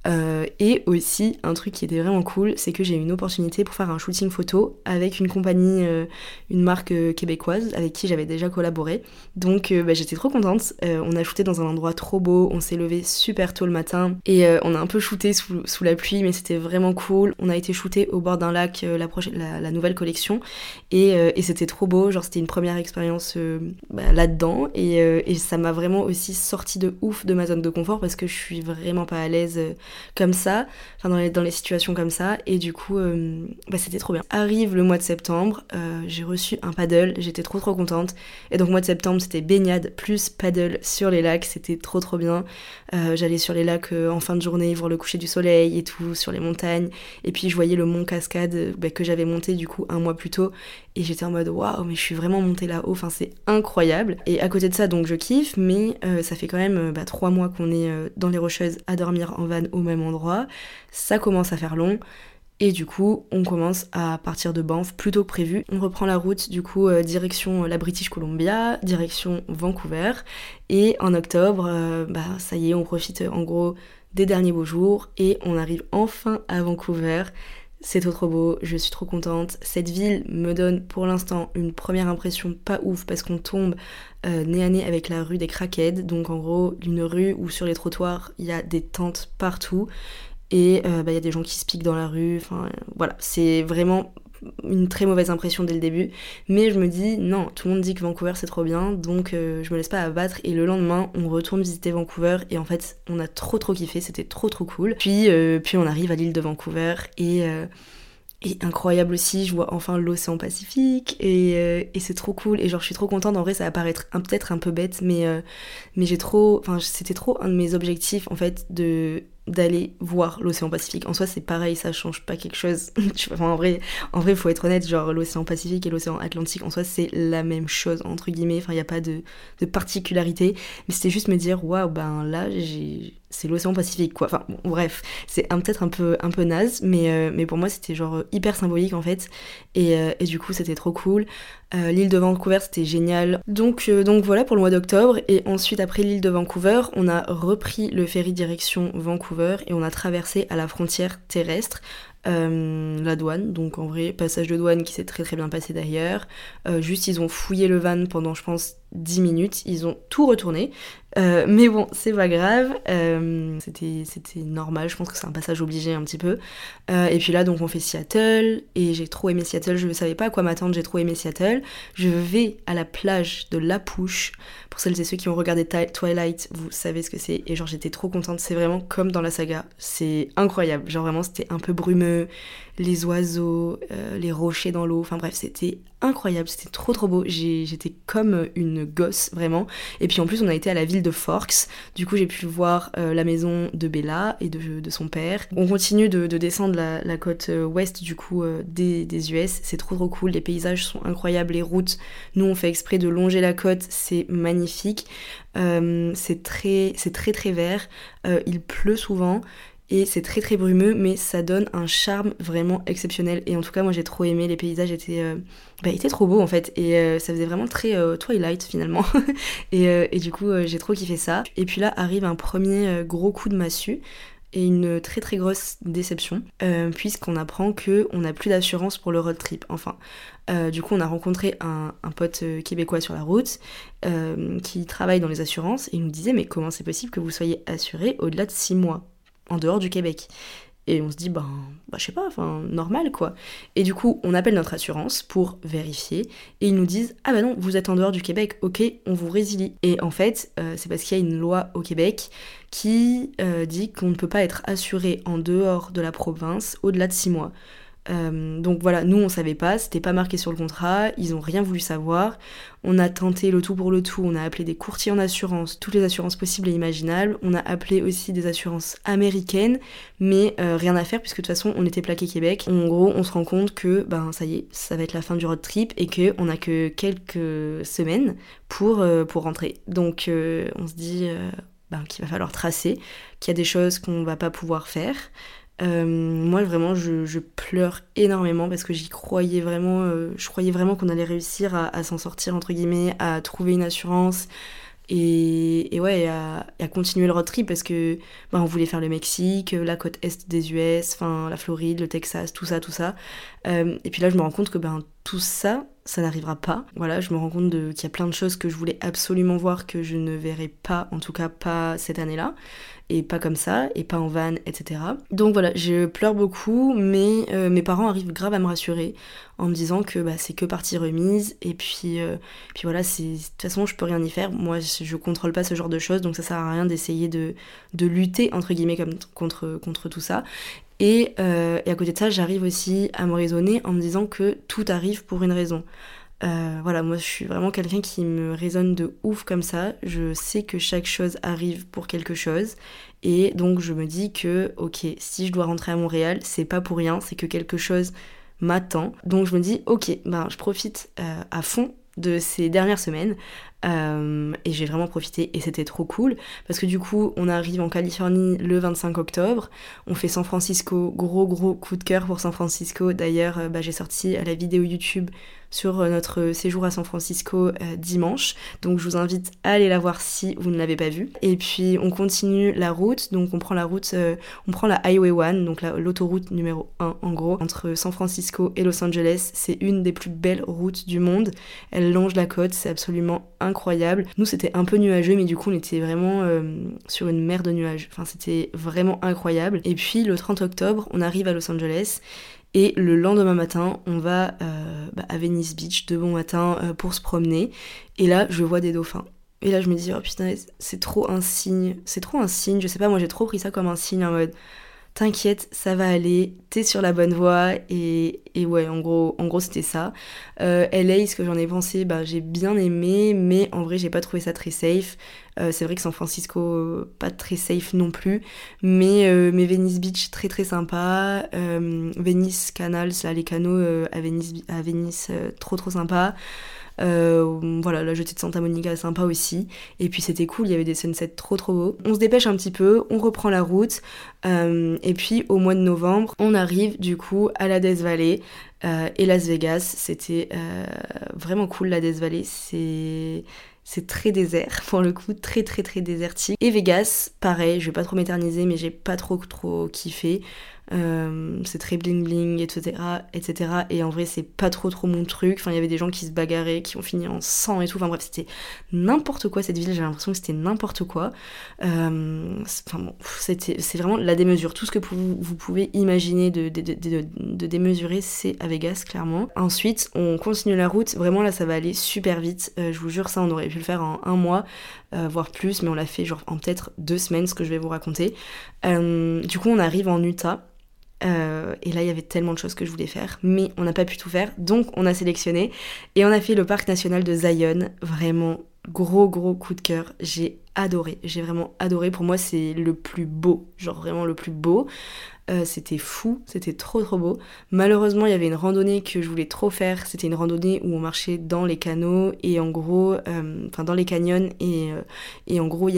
Euh, et aussi, un truc qui était vraiment cool, c'est que j'ai eu une opportunité pour faire un shooting photo avec une compagnie, euh, une marque euh, québécoise avec qui j'avais déjà collaboré. Donc bah, j'étais trop contente. on a shooté dans un endroit trop beau, on s'est levé super tôt le matin et on a un peu shooté sous, la pluie, mais c'était vraiment cool. On a été shooté au bord d'un lac, la, nouvelle collection, et c'était trop beau. Genre, c'était une première expérience bah, là-dedans, et, et ça m'a vraiment aussi sorti de ouf de ma zone de confort parce que je suis vraiment pas à l'aise comme ça, enfin dans les, dans les situations comme ça, et du coup, euh, bah, c'était trop bien. Arrive le mois de septembre, euh, j'ai reçu un paddle, j'étais trop trop contente, et donc mois de septembre c'était baignade plus paddle sur les lacs, c'était trop trop bien. Euh, j'allais sur les lacs en fin de journée voir le coucher du soleil et tout, sur les montagnes, et puis je voyais le mont Cascade bah, que j'avais monté du coup un mois plus tôt, et j'étais en mode waouh, mais je suis vraiment montée là-haut, enfin c'est incroyable. Et à côté de ça, donc je kiffe, mais ça fait quand même bah, trois mois qu'on est dans les Rocheuses à dormir en van au même endroit. Ça commence à faire long. Et du coup, on commence à partir de Banff plus tôt que prévu. On reprend la route du coup euh, direction la British Columbia, direction Vancouver. Et en octobre, euh, bah ça y est, on profite en gros des derniers beaux jours et on arrive enfin à Vancouver. C'est trop trop beau, je suis trop contente. Cette ville me donne pour l'instant une première impression pas ouf parce qu'on tombe euh, nez à nez avec la rue des Crackheads. Donc en gros, une rue où sur les trottoirs il y a des tentes partout et euh, bah, il y a des gens qui se piquent dans la rue. Enfin voilà, c'est vraiment une très mauvaise impression dès le début. Mais je me dis, non, tout le monde dit que Vancouver c'est trop bien, donc euh, je me laisse pas abattre. Et le lendemain, on retourne visiter Vancouver et en fait, on a trop trop kiffé, c'était trop trop cool. Puis, euh, puis on arrive à l'île de Vancouver et. Euh, et incroyable aussi, je vois enfin l'océan Pacifique et, c'est trop cool. Et genre, je suis trop contente. En vrai, ça va paraître peut-être un peu bête, mais, mais j'ai trop. Enfin, c'était trop un de mes objectifs en fait de d'aller voir l'océan Pacifique. En soi, c'est pareil, ça change pas quelque chose. en vrai, en vrai, faut être honnête, genre l'océan Pacifique et l'océan Atlantique, en soi, c'est la même chose entre guillemets. Enfin, il y a pas de, de particularité, mais c'était juste me dire, waouh, ben là, j'ai c'est l'océan Pacifique quoi. Enfin bref, c'est peut-être un peu un peu naze, mais euh, mais pour moi c'était genre hyper symbolique en fait. Et, euh, et du coup c'était trop cool. Euh, l'île de Vancouver c'était génial. Donc donc voilà pour le mois d'octobre. Et ensuite après l'île de Vancouver, on a repris le ferry direction Vancouver et on a traversé à la frontière terrestre. La douane, donc en vrai, passage de douane qui s'est très très bien passé d'ailleurs. juste, ils ont fouillé le van pendant, je pense, 10 minutes, ils ont tout retourné. Euh, mais bon, c'est pas grave. Euh, c'était, normal, je pense que c'est un passage obligé un petit peu. Euh, et puis là, donc on fait Seattle, et j'ai trop aimé Seattle, je ne savais pas à quoi m'attendre, j'ai trop aimé Seattle. Je vais à la plage de La Pouche. Pour celles et ceux qui ont regardé Twilight, vous savez ce que c'est. Et genre, j'étais trop contente, c'est vraiment comme dans la saga. C'est incroyable. Genre, vraiment, c'était un peu brumeux, les oiseaux, les rochers dans l'eau, enfin bref, c'était incroyable, c'était trop trop beau. J'étais comme une gosse, vraiment. Et puis en plus, on a été à la ville de Forks. Du coup, j'ai pu voir euh, la maison de Bella et de, son père. On continue de, descendre la, côte euh, ouest, du coup, euh, des, US. C'est trop trop cool. Les paysages sont incroyables. Les routes, nous, on fait exprès de longer la côte. C'est magnifique. c'est très, très très vert. il pleut souvent et c'est très très brumeux mais ça donne un charme vraiment exceptionnel. Et en tout cas moi j'ai trop aimé. Les paysages étaient, euh, bah, étaient trop beaux en fait. Et euh, ça faisait vraiment très euh, Twilight finalement. Et, et, du coup j'ai trop kiffé ça. Et puis là arrive un premier gros coup de massue et une très très grosse déception puisqu'on apprend que on n'a plus d'assurance pour le road trip. Enfin du coup on a rencontré un, un pote québécois sur la route qui travaille dans les assurances et il nous disait mais comment c'est possible que vous soyez assuré au-delà de 6 mois? En dehors du Québec. Et on se dit, ben, bah, je sais pas, enfin, normal quoi. Et du coup, on appelle notre assurance pour vérifier. Et ils nous disent, ah bah non, vous êtes en dehors du Québec, ok, on vous résilie. Et en fait, euh, c'est parce qu'il y a une loi au Québec qui euh, dit qu'on ne peut pas être assuré en dehors de la province au-delà de six mois. Euh, donc voilà, nous on savait pas, c'était pas marqué sur le contrat, ils ont rien voulu savoir. On a tenté le tout pour le tout, on a appelé des courtiers en assurance, toutes les assurances possibles et imaginables. On a appelé aussi des assurances américaines, mais euh, rien à faire puisque de toute façon on était plaqué Québec. En gros, on se rend compte que ben ça y est, ça va être la fin du road trip et que on a que quelques semaines pour euh, pour rentrer. Donc on se dit ben, qu'il va falloir tracer, qu'il y a des choses qu'on va pas pouvoir faire. Euh, moi vraiment je, pleure énormément parce que j'y croyais vraiment, euh, je croyais vraiment qu'on allait réussir à, s'en sortir entre guillemets, à trouver une assurance et, ouais, à, à, continuer le road trip parce que bah, on voulait faire le Mexique, la côte est des US, enfin la Floride, le Texas, tout ça, tout ça. Euh, et puis là je me rends compte que ben tout ça, ça n'arrivera pas. Voilà, je me rends compte qu'il y a plein de choses que je voulais absolument voir que je ne verrai pas, en tout cas pas cette année-là et pas comme ça, et pas en van, etc. Donc voilà, je pleure beaucoup, mais euh, mes parents arrivent grave à me rassurer en me disant que bah, c'est que partie remise, et puis, euh, puis voilà, de toute façon je peux rien y faire, moi je contrôle pas ce genre de choses, donc ça sert à rien d'essayer de, lutter, entre guillemets, contre tout ça. Et, euh, et à côté de ça, j'arrive aussi à me raisonner en me disant que tout arrive pour une raison. Euh, voilà, moi je suis vraiment quelqu'un qui me résonne de ouf comme ça. Je sais que chaque chose arrive pour quelque chose. Et donc je me dis que, ok, si je dois rentrer à Montréal, c'est pas pour rien, c'est que quelque chose m'attend. Donc je me dis, ok, ben je profite euh, à fond de ces dernières semaines et j'ai vraiment profité et c'était trop cool parce que du coup on arrive en Californie le 25 octobre, on fait San Francisco, gros gros coup de cœur pour San Francisco. D'ailleurs bah, j'ai sorti la vidéo YouTube sur euh, notre séjour à San Francisco euh, dimanche. Donc je vous invite à aller la voir si vous ne l'avez pas vue. Et puis on continue la route, donc on prend la route, euh, on prend la Highway 1, donc l'autoroute numéro 1 en gros, entre San Francisco et Los Angeles. C'est une des plus belles routes du monde. Elle longe la côte, c'est absolument incroyable. Nous c'était un peu nuageux, mais du coup on était vraiment sur une mer de nuages. Enfin c'était vraiment incroyable. Et puis le 30 octobre, on arrive à Los Angeles et le lendemain matin, on va euh, bah, à Venice Beach de bon matin euh, pour se promener. Et là, je vois des dauphins. Et là, je me dis, oh putain, c'est trop un signe. C'est trop un signe. Je sais pas, moi j'ai trop pris ça comme un signe en mode t'inquiète, ça va aller, t'es sur la bonne voie. Et, et ouais, en gros, en gros c'était ça. Euh, LA, ce que j'en ai pensé, bah, j'ai bien aimé, mais en vrai, j'ai pas trouvé ça très safe. Euh, c'est vrai que San Francisco, pas très safe non plus. Mais, euh, mais Venice Beach, très très sympa. Venice Canals, là, les canaux à Venice, à Venice trop trop sympa. Euh, voilà, la jetée de Santa Monica sympa aussi. Et puis c'était cool, il y avait des sunsets trop trop beaux. On se dépêche un petit peu, on reprend la route. Euh, et puis au mois de novembre, on arrive du coup à la Death Valley euh, et Las Vegas. C'était vraiment cool la Death Valley. C'est c'est très désert pour le coup, très très très désertique. Et Vegas, pareil, je vais pas trop m'éterniser, mais j'ai pas trop trop kiffé. Euh, c'est très bling bling, etc., etc. Et en vrai, c'est pas trop trop mon truc. Enfin, il y avait des gens qui se bagarraient, qui ont fini en sang et tout. Enfin bref, c'était n'importe quoi cette ville. J'ai l'impression que c'était n'importe quoi. Euh, c'est vraiment la démesure. Tout ce que vous, pouvez imaginer de démesurer, c'est à Vegas, clairement. Ensuite, on continue la route. Vraiment, là, ça va aller super vite. Euh, je vous jure, ça, on aurait pu le faire en un mois, voire plus, mais on l'a fait genre en peut-être deux semaines, ce que je vais vous raconter. du coup, on arrive en Utah. Euh, et là, il y avait tellement de choses que je voulais faire, mais on n'a pas pu tout faire, donc on a sélectionné et on a fait le parc national de Zion. Vraiment gros gros coup de cœur. J'ai adoré, j'ai vraiment adoré. Pour moi, c'est le plus beau, genre vraiment le plus beau. Euh, c'était fou, c'était trop trop beau. Malheureusement, il y avait une randonnée que je voulais trop faire. C'était une randonnée où on marchait dans les canaux et en gros, euh, enfin dans les canyons et, euh, et en gros,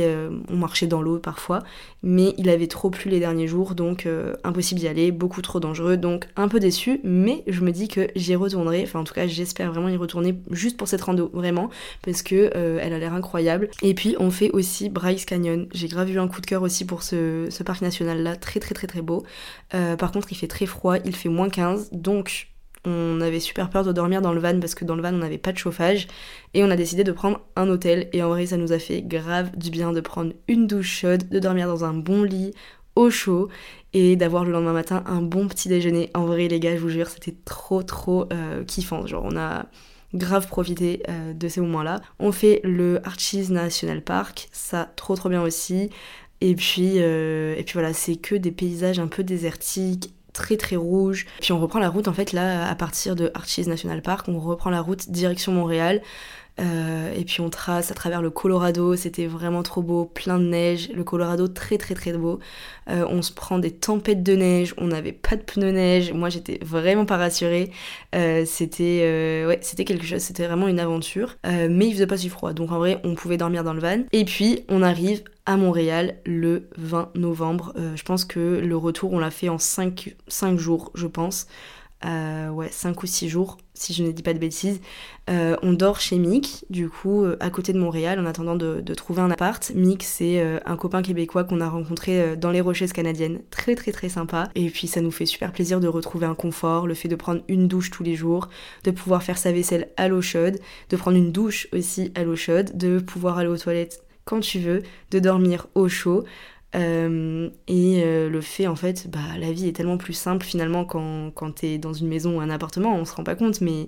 on marchait dans l'eau parfois. Mais il avait trop plu les derniers jours, donc impossible d'y aller, beaucoup trop dangereux, donc un peu déçu. Mais je me dis que j'y retournerai. Enfin, en tout cas, j'espère vraiment y retourner juste pour cette rando, vraiment, parce que elle a l'air incroyable. Et puis, on fait aussi Bryce Canyon. J'ai grave eu un coup de cœur aussi pour ce, ce parc national là, très très très très beau. Euh, par contre, il fait très froid, il fait moins 15, donc on avait super peur de dormir dans le van parce que dans le van on n'avait pas de chauffage et on a décidé de prendre un hôtel et en vrai ça nous a fait grave du bien de prendre une douche chaude, de dormir dans un bon lit au chaud et d'avoir le lendemain matin un bon petit déjeuner. En vrai les gars je vous jure c'était trop trop euh, kiffant, genre on a grave profité euh, de ces moments-là. On fait le Archies National Park, ça trop trop bien aussi. Et puis, euh, et puis voilà, c'est que des paysages un peu désertiques, très très rouges. Puis on reprend la route en fait là à partir de Archies National Park, on reprend la route direction Montréal. Euh, et puis on trace à travers le Colorado, c'était vraiment trop beau, plein de neige, le Colorado très très très beau. Euh, on se prend des tempêtes de neige, on n'avait pas de pneus neige, moi j'étais vraiment pas rassurée. c'était ouais, c'était quelque chose, c'était vraiment une aventure. mais il faisait pas si froid, donc en vrai on pouvait dormir dans le van. Et puis on arrive à Montréal le 20 novembre. Euh, je pense que le retour, on l'a fait en 5, 5 jours, je pense. Euh, ouais, 5 ou 6 jours, si je ne dis pas de bêtises. Euh, on dort chez Mick, du coup, à côté de Montréal, en attendant de, trouver un appart. Mick, c'est un copain québécois qu'on a rencontré dans les Rocheuses canadiennes. Très, très, très sympa. Et puis, ça nous fait super plaisir de retrouver un confort, le fait de prendre une douche tous les jours, de pouvoir faire sa vaisselle à l'eau chaude, de prendre une douche aussi à l'eau chaude, de pouvoir aller aux toilettes quand tu veux, de dormir au chaud. Euh, et euh, le fait, en fait, bah, la vie est tellement plus simple finalement quand, quand t'es dans une maison ou un appartement, on se rend pas compte, mais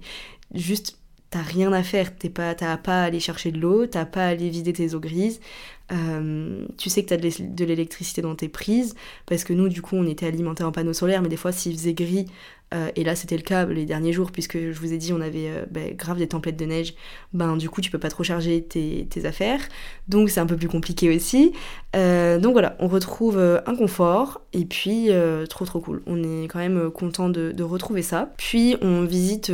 juste t'as rien à faire, t'as pas, pas à aller chercher de l'eau, t'as pas à aller vider tes eaux grises, euh, tu sais que t'as de l'électricité dans tes prises, parce que nous, du coup, on était alimenté en panneaux solaires, mais des fois, s'il faisait gris, Euh, et là, c'était le cas les derniers jours, puisque je vous ai dit, on avait euh, ben, grave des tempêtes de neige. Ben, du coup, tu peux pas trop charger tes, affaires. Donc, c'est un peu plus compliqué aussi. Euh, donc, voilà, on retrouve un confort. Et puis, trop, trop cool. On est quand même content de retrouver ça. Puis, on visite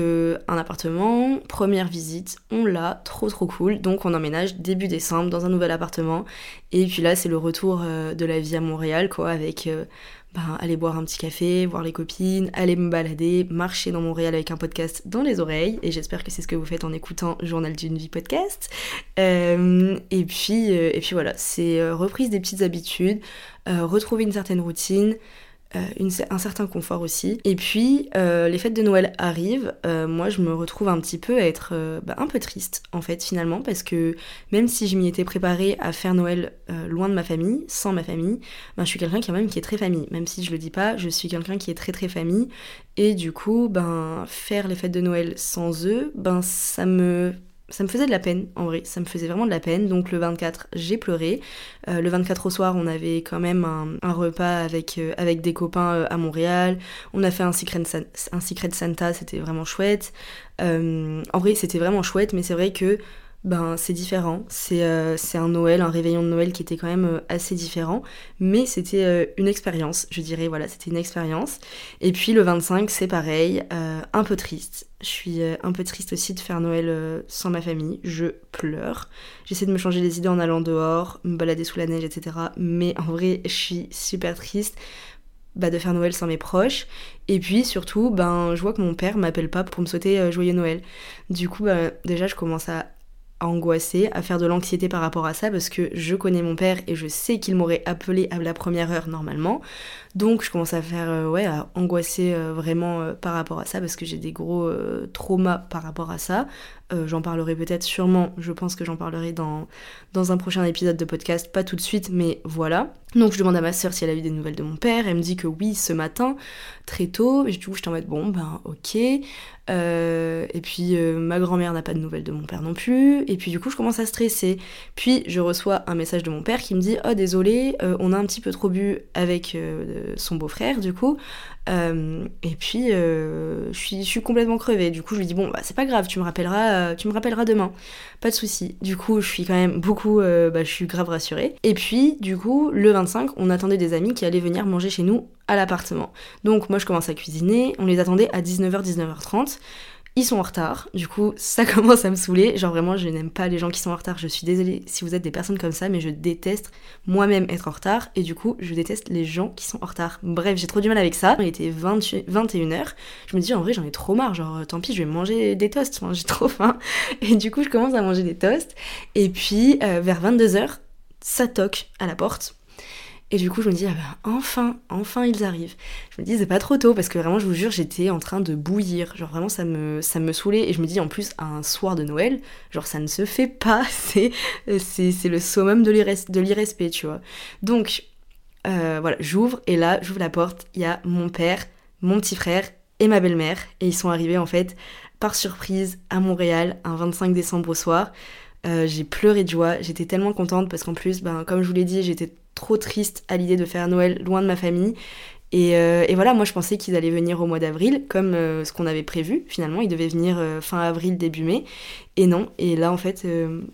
un appartement. Première visite, on l'a. Trop, trop cool. Donc, on emménage début décembre dans un nouvel appartement. Et puis là, c'est le retour de la vie à Montréal, quoi, avec ben, aller boire un petit café, voir les copines, aller me balader, marcher dans Montréal avec un podcast dans les oreilles. Et j'espère que c'est ce que vous faites en écoutant Journal d'une vie podcast. Euh, et, puis, euh, et puis voilà, c'est euh, reprise des petites habitudes, retrouver une certaine routine. Euh, un certain confort aussi. Et puis, euh, les fêtes de Noël arrivent. Euh, moi, je me retrouve un petit peu à être bah, un peu triste, en fait, finalement, parce que même si je m'y étais préparée à faire Noël loin de ma famille, sans ma famille, ben, je suis quelqu'un quand même qui est très famille. Même si je le dis pas, je suis quelqu'un qui est très très famille. Et du coup, ben, faire les fêtes de Noël sans eux, ben, ça me ça me faisait de la peine, en vrai, ça me faisait vraiment de la peine. Donc le 24, j'ai pleuré. Euh, le 24 au soir, on avait quand même un, repas avec, euh, avec des copains euh, à Montréal. On a fait un secret, un secret Santa, c'était vraiment chouette. en vrai, c'était vraiment chouette, mais c'est vrai que ben c'est différent. Euh, c'est un Noël, un réveillon de Noël qui était quand même euh, assez différent, mais c'était euh, une expérience, je dirais, voilà, c'était une expérience. Et puis le 25, c'est pareil, un peu triste. Je suis un peu triste aussi de faire Noël sans ma famille, je pleure. J'essaie de me changer les idées en allant dehors, me balader sous la neige, etc. Mais en vrai, je suis super triste. Bah, de faire Noël sans mes proches. Et puis surtout, ben, je vois que mon père m'appelle pas pour me souhaiter joyeux Noël. Du coup, bah, déjà, je commence à angoissée, à faire de l'anxiété par rapport à ça parce que je connais mon père et je sais qu'il m'aurait appelé à la première heure normalement. Donc je commence à faire euh, ouais à angoisser euh, vraiment euh, par rapport à ça parce que j'ai des gros traumas par rapport à ça. j'en parlerai peut-être sûrement, je pense que j'en parlerai dans, dans un prochain épisode de podcast, pas tout de suite, mais voilà. Donc je demande à ma soeur si elle a eu des nouvelles de mon père, elle me dit que oui ce matin, très tôt, et du coup je t'en mets bon ben ok. Et puis ma grand-mère n'a pas de nouvelles de mon père non plus, et puis du coup je commence à stresser. Puis je reçois un message de mon père qui me dit oh désolé, on a un petit peu trop bu avec son beau-frère du coup. Euh, et puis euh, je, suis, complètement crevée. Du coup je lui dis bon bah c'est pas grave, tu me rappelleras, euh, tu me rappelleras demain. Pas de souci. Du coup je suis quand même beaucoup, bah, je suis grave rassurée. Et puis du coup le 25 on attendait des amis qui allaient venir manger chez nous à l'appartement. Donc moi je commence à cuisiner, on les attendait à 19h 19h30 ils sont en retard, du coup ça commence à me saouler, genre vraiment je n'aime pas les gens qui sont en retard, je suis désolée si vous êtes des personnes comme ça, mais je déteste moi-même être en retard, et du coup je déteste les gens qui sont en retard. Bref, j'ai trop du mal avec ça, il était 21h, je me dis en vrai j'en ai trop marre, genre tant pis je vais manger des toasts, j'ai trop faim, et du coup je commence à manger des toasts, et puis euh, vers 22h, ça toque à la porte, et du coup, je me dis, ah ben, enfin, enfin ils arrivent. Je me dis, c'est pas trop tôt, parce que vraiment, je vous jure, j'étais en train de bouillir. Genre, vraiment, ça me, ça me saoulait. Et je me dis, en plus, un soir de Noël, genre, ça ne se fait pas. C'est, c'est, le summum de l'irrespect, tu vois. Donc, euh, voilà, j'ouvre, et là, j'ouvre la porte, il y a mon père, mon petit frère et ma belle-mère. Et ils sont arrivés, en fait, par surprise, à Montréal, un 25 décembre au soir. Euh, j'ai pleuré de joie, j'étais tellement contente parce qu'en plus, ben, comme je vous l'ai dit, j'étais trop triste à l'idée de faire Noël loin de ma famille. Et, euh, voilà, moi je pensais qu'ils allaient venir au mois d'avril, comme euh, ce qu'on avait prévu. Finalement, ils devaient venir fin avril, début mai. Et non, et là en fait,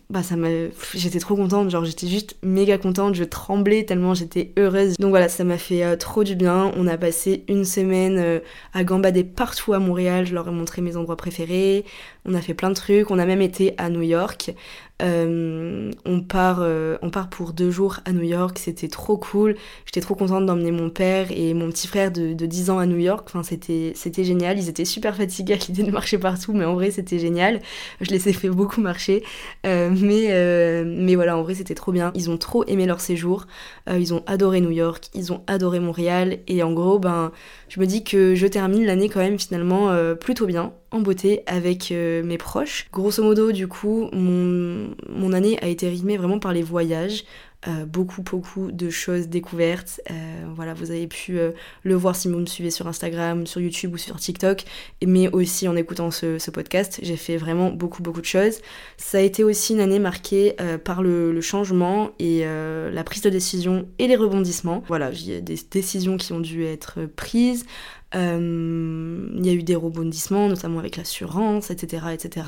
bah ça m'a, j'étais trop contente, genre j'étais juste méga contente, je tremblais tellement j'étais heureuse. Donc voilà, ça m'a fait trop du bien. On a passé une semaine à gambader partout à Montréal, je leur ai montré mes endroits préférés. On a fait plein de trucs, on a même été à New York. Euh, on, part, euh, on part pour deux jours à New York, c'était trop cool. J'étais trop contente d'emmener mon père et mon petit frère de, 10 ans à New York. C'était génial. Ils étaient super fatigués à l'idée de marcher partout, mais en vrai, c'était génial. Je les ai fait beaucoup marcher. Euh, mais, mais voilà, en vrai, c'était trop bien. Ils ont trop aimé leur séjour. ils ont adoré New York, ils ont adoré Montréal. Et en gros, ben, je me dis que je termine l'année quand même finalement plutôt bien en beauté avec euh, mes proches. Grosso modo, du coup, mon, année a été rythmée vraiment par les voyages. Euh, beaucoup, beaucoup de choses découvertes. Euh, voilà, vous avez pu le voir si vous me suivez sur Instagram, sur YouTube ou sur TikTok, mais aussi en écoutant ce, ce podcast. J'ai fait vraiment beaucoup, beaucoup de choses. Ça a été aussi une année marquée par le, le, changement et la prise de décision et les rebondissements. Voilà, il y a des décisions qui ont dû être prises, il y a eu des rebondissements, notamment avec l'assurance, etc. etc.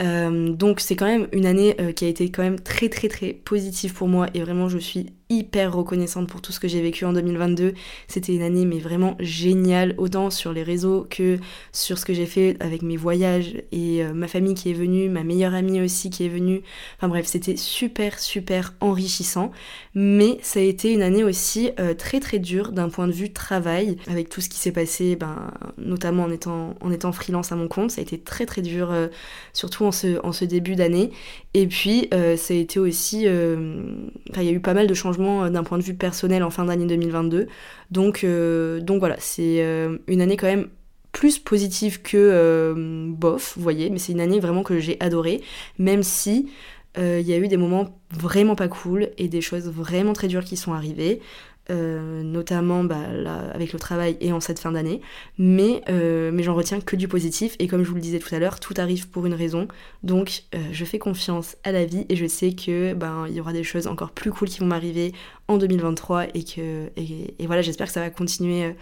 donc c'est quand même une année qui a été quand même très très très positive pour moi et vraiment je suis hyper reconnaissante pour tout ce que j'ai vécu en 2022. C'était une année mais vraiment géniale, autant sur les réseaux que sur ce que j'ai fait avec mes voyages et euh, ma famille qui est venue, ma meilleure amie aussi qui est venue. Enfin bref, c'était super super enrichissant. Mais ça a été une année aussi euh, très très dure d'un point de vue travail, avec tout ce qui s'est passé, ben, notamment en étant, en étant freelance à mon compte. Ça a été très très dur, euh, surtout en ce, en ce début d'année. Et puis ça a été aussi... il y a eu pas mal de changements euh, d'un point de vue personnel en fin d'année 2022. Donc, euh, donc voilà, c'est euh, une année quand même plus positive que bof, vous voyez, mais c'est une année vraiment que j'ai adorée, même si il y a eu des moments vraiment pas cool et des choses vraiment très dures qui sont arrivées. Euh, notamment bah, avec le travail et en cette fin d'année, mais, euh, mais j'en retiens que du positif. Et comme je vous le disais tout à l'heure, tout arrive pour une raison, donc euh, je fais confiance à la vie et je sais que ben il y aura des choses encore plus cool qui vont m'arriver en 2023 et que et, voilà j'espère que ça va continuer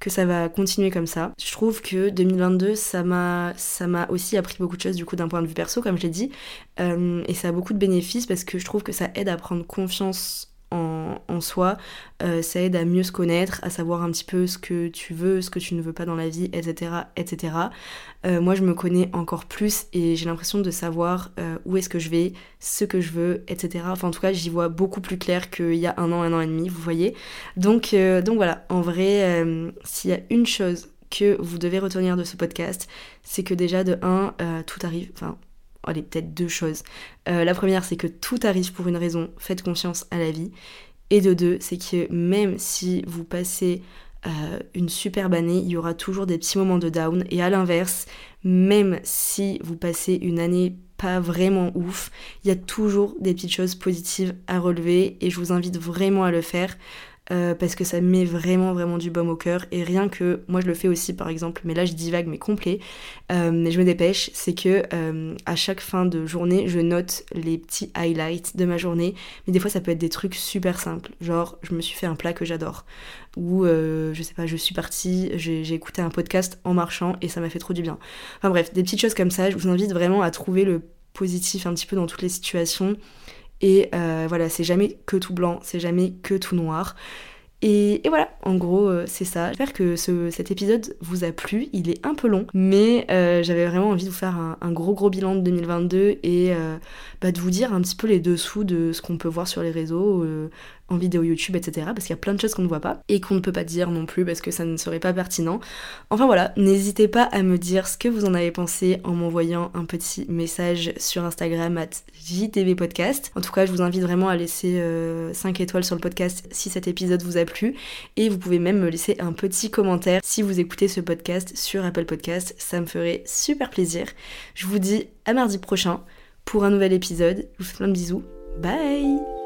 que ça va continuer comme ça. Je trouve que 2022, ça m'a, ça m'a aussi appris beaucoup de choses du coup d'un point de vue perso, comme je l'ai dit, et ça a beaucoup de bénéfices parce que je trouve que ça aide à prendre confiance en, soi, euh, ça aide à mieux se connaître, à savoir un petit peu ce que tu veux, ce que tu ne veux pas dans la vie, etc. etc. Euh, moi, je me connais encore plus et j'ai l'impression de savoir euh, où est-ce que je vais, ce que je veux, etc. Enfin, en tout cas, j'y vois beaucoup plus clair qu'il y a un an, un an et demi, vous voyez. Donc, donc voilà, en vrai, s'il y a une chose que vous devez retenir de ce podcast, c'est que déjà de 1, tout arrive, allez, peut-être deux choses. Euh, la première, c'est que tout arrive pour une raison, faites confiance à la vie. Et de deux, c'est que même si vous passez euh, une superbe année, il y aura toujours des petits moments de down. Et à l'inverse, même si vous passez une année pas vraiment ouf, il y a toujours des petites choses positives à relever et je vous invite vraiment à le faire. Euh, parce que ça met vraiment vraiment du baume au cœur. Et rien que moi je le fais aussi par exemple mais là je divague mais complet. Euh, mais je me dépêche c'est que euh, à chaque fin de journée je note les petits highlights de ma journée. Mais des fois ça peut être des trucs super simples. Genre je me suis fait un plat que j'adore. Ou je sais pas je suis partie j'ai écouté un podcast en marchant et ça m'a fait trop du bien. Enfin bref des petites choses comme ça je vous invite vraiment à trouver le positif un petit peu dans toutes les situations et euh, voilà, c'est jamais que tout blanc, c'est jamais que tout noir. Et, voilà, en gros, euh, c'est ça. J'espère que cet épisode vous a plu. Il est un peu long, mais euh, j'avais vraiment envie de vous faire un, gros gros bilan de 2022 et bah, de vous dire un petit peu les dessous de ce qu'on peut voir sur les réseaux, en vidéo YouTube, etc. Parce qu'il y a plein de choses qu'on ne voit pas et qu'on ne peut pas dire non plus parce que ça ne serait pas pertinent. Enfin voilà, n'hésitez pas à me dire ce que vous en avez pensé en m'envoyant un petit message sur Instagram at JTV Podcast. En tout cas, je vous invite vraiment à laisser 5 euh, étoiles sur le podcast si cet épisode vous a plu et vous pouvez même me laisser un petit commentaire si vous écoutez ce podcast sur Apple Podcast. Ça me ferait super plaisir. Je vous dis à mardi prochain pour un nouvel épisode. Je vous fais plein de bisous. Bye